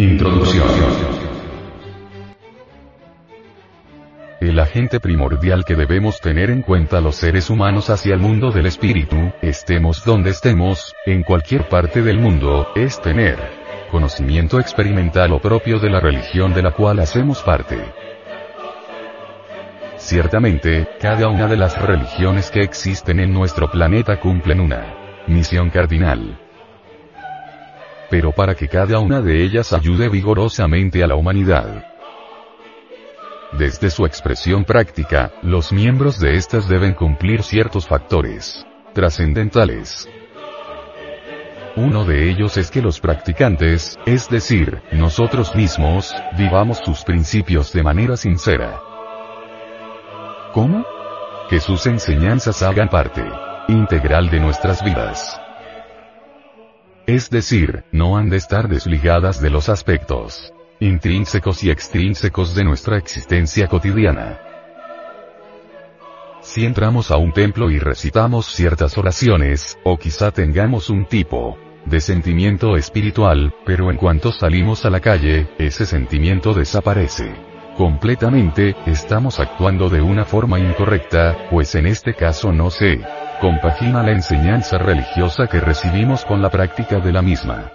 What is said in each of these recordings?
Introducción. El agente primordial que debemos tener en cuenta los seres humanos hacia el mundo del espíritu, estemos donde estemos, en cualquier parte del mundo, es tener conocimiento experimental o propio de la religión de la cual hacemos parte. Ciertamente, cada una de las religiones que existen en nuestro planeta cumplen una misión cardinal pero para que cada una de ellas ayude vigorosamente a la humanidad. Desde su expresión práctica, los miembros de estas deben cumplir ciertos factores trascendentales. Uno de ellos es que los practicantes, es decir, nosotros mismos, vivamos sus principios de manera sincera. ¿Cómo? Que sus enseñanzas hagan parte integral de nuestras vidas. Es decir, no han de estar desligadas de los aspectos intrínsecos y extrínsecos de nuestra existencia cotidiana. Si entramos a un templo y recitamos ciertas oraciones, o quizá tengamos un tipo de sentimiento espiritual, pero en cuanto salimos a la calle, ese sentimiento desaparece. Completamente, estamos actuando de una forma incorrecta, pues en este caso no sé compagina la enseñanza religiosa que recibimos con la práctica de la misma.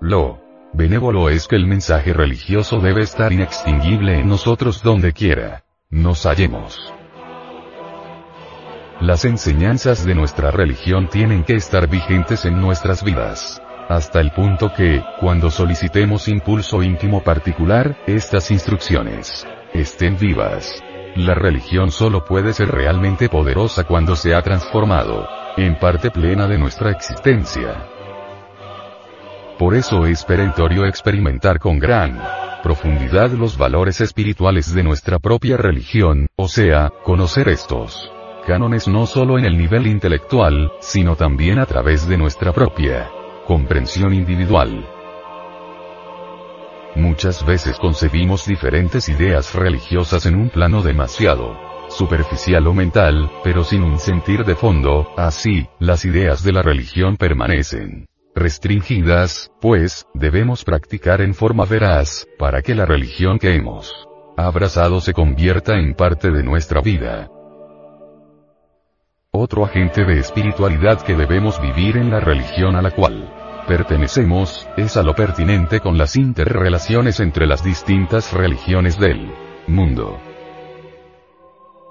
Lo benévolo es que el mensaje religioso debe estar inextinguible en nosotros donde quiera nos hallemos. Las enseñanzas de nuestra religión tienen que estar vigentes en nuestras vidas. Hasta el punto que, cuando solicitemos impulso íntimo particular, estas instrucciones estén vivas. La religión solo puede ser realmente poderosa cuando se ha transformado en parte plena de nuestra existencia. Por eso es perentorio experimentar con gran profundidad los valores espirituales de nuestra propia religión, o sea, conocer estos cánones no solo en el nivel intelectual, sino también a través de nuestra propia comprensión individual. Muchas veces concebimos diferentes ideas religiosas en un plano demasiado superficial o mental, pero sin un sentir de fondo, así, las ideas de la religión permanecen restringidas, pues, debemos practicar en forma veraz, para que la religión que hemos abrazado se convierta en parte de nuestra vida. Otro agente de espiritualidad que debemos vivir en la religión a la cual pertenecemos, es a lo pertinente con las interrelaciones entre las distintas religiones del mundo.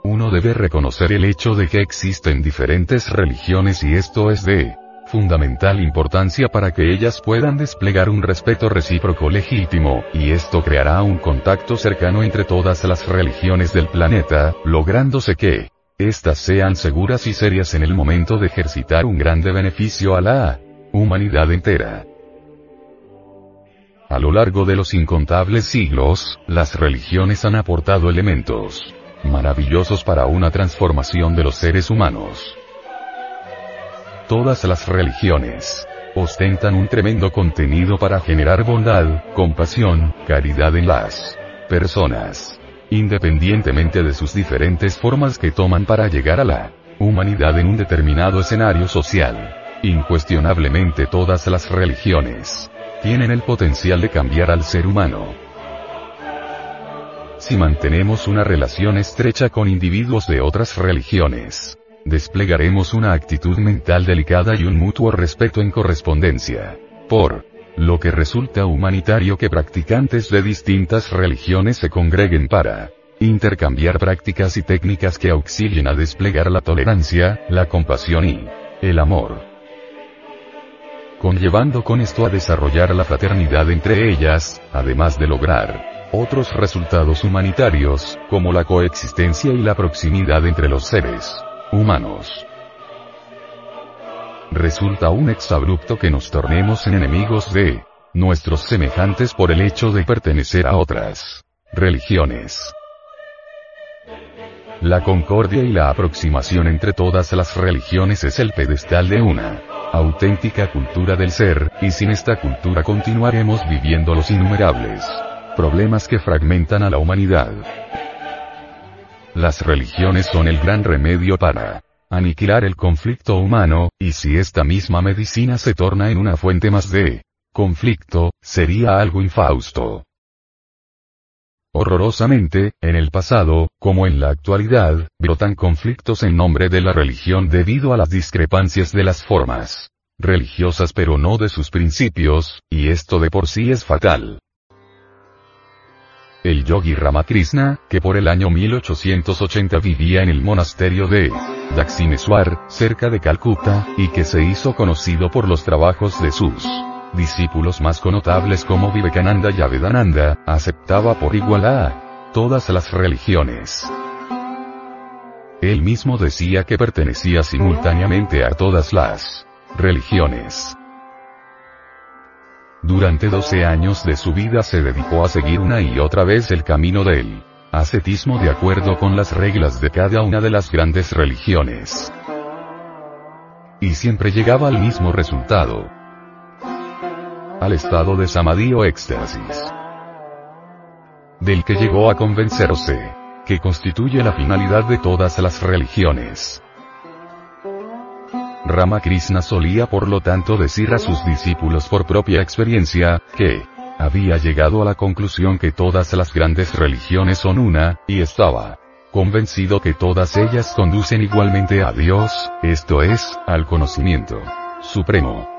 Uno debe reconocer el hecho de que existen diferentes religiones y esto es de fundamental importancia para que ellas puedan desplegar un respeto recíproco legítimo, y esto creará un contacto cercano entre todas las religiones del planeta, lográndose que éstas sean seguras y serias en el momento de ejercitar un grande beneficio a la humanidad entera. A lo largo de los incontables siglos, las religiones han aportado elementos maravillosos para una transformación de los seres humanos. Todas las religiones ostentan un tremendo contenido para generar bondad, compasión, caridad en las personas, independientemente de sus diferentes formas que toman para llegar a la humanidad en un determinado escenario social. Incuestionablemente todas las religiones tienen el potencial de cambiar al ser humano. Si mantenemos una relación estrecha con individuos de otras religiones, desplegaremos una actitud mental delicada y un mutuo respeto en correspondencia. Por lo que resulta humanitario que practicantes de distintas religiones se congreguen para intercambiar prácticas y técnicas que auxilien a desplegar la tolerancia, la compasión y el amor conllevando con esto a desarrollar la fraternidad entre ellas, además de lograr otros resultados humanitarios, como la coexistencia y la proximidad entre los seres humanos. Resulta un exabrupto que nos tornemos en enemigos de nuestros semejantes por el hecho de pertenecer a otras religiones. La concordia y la aproximación entre todas las religiones es el pedestal de una auténtica cultura del ser, y sin esta cultura continuaremos viviendo los innumerables problemas que fragmentan a la humanidad. Las religiones son el gran remedio para aniquilar el conflicto humano, y si esta misma medicina se torna en una fuente más de conflicto, sería algo infausto. Horrorosamente, en el pasado, como en la actualidad, brotan conflictos en nombre de la religión debido a las discrepancias de las formas religiosas pero no de sus principios, y esto de por sí es fatal. El yogi Ramakrishna, que por el año 1880 vivía en el monasterio de Dakshineswar, cerca de Calcuta, y que se hizo conocido por los trabajos de sus discípulos más connotables como Vivekananda y Avedananda, aceptaba por igual a todas las religiones. Él mismo decía que pertenecía simultáneamente a todas las religiones. Durante 12 años de su vida se dedicó a seguir una y otra vez el camino del ascetismo de acuerdo con las reglas de cada una de las grandes religiones. Y siempre llegaba al mismo resultado al estado de samadhi o éxtasis. Del que llegó a convencerse, que constituye la finalidad de todas las religiones. Ramakrishna solía por lo tanto decir a sus discípulos por propia experiencia, que, había llegado a la conclusión que todas las grandes religiones son una, y estaba convencido que todas ellas conducen igualmente a Dios, esto es, al conocimiento supremo.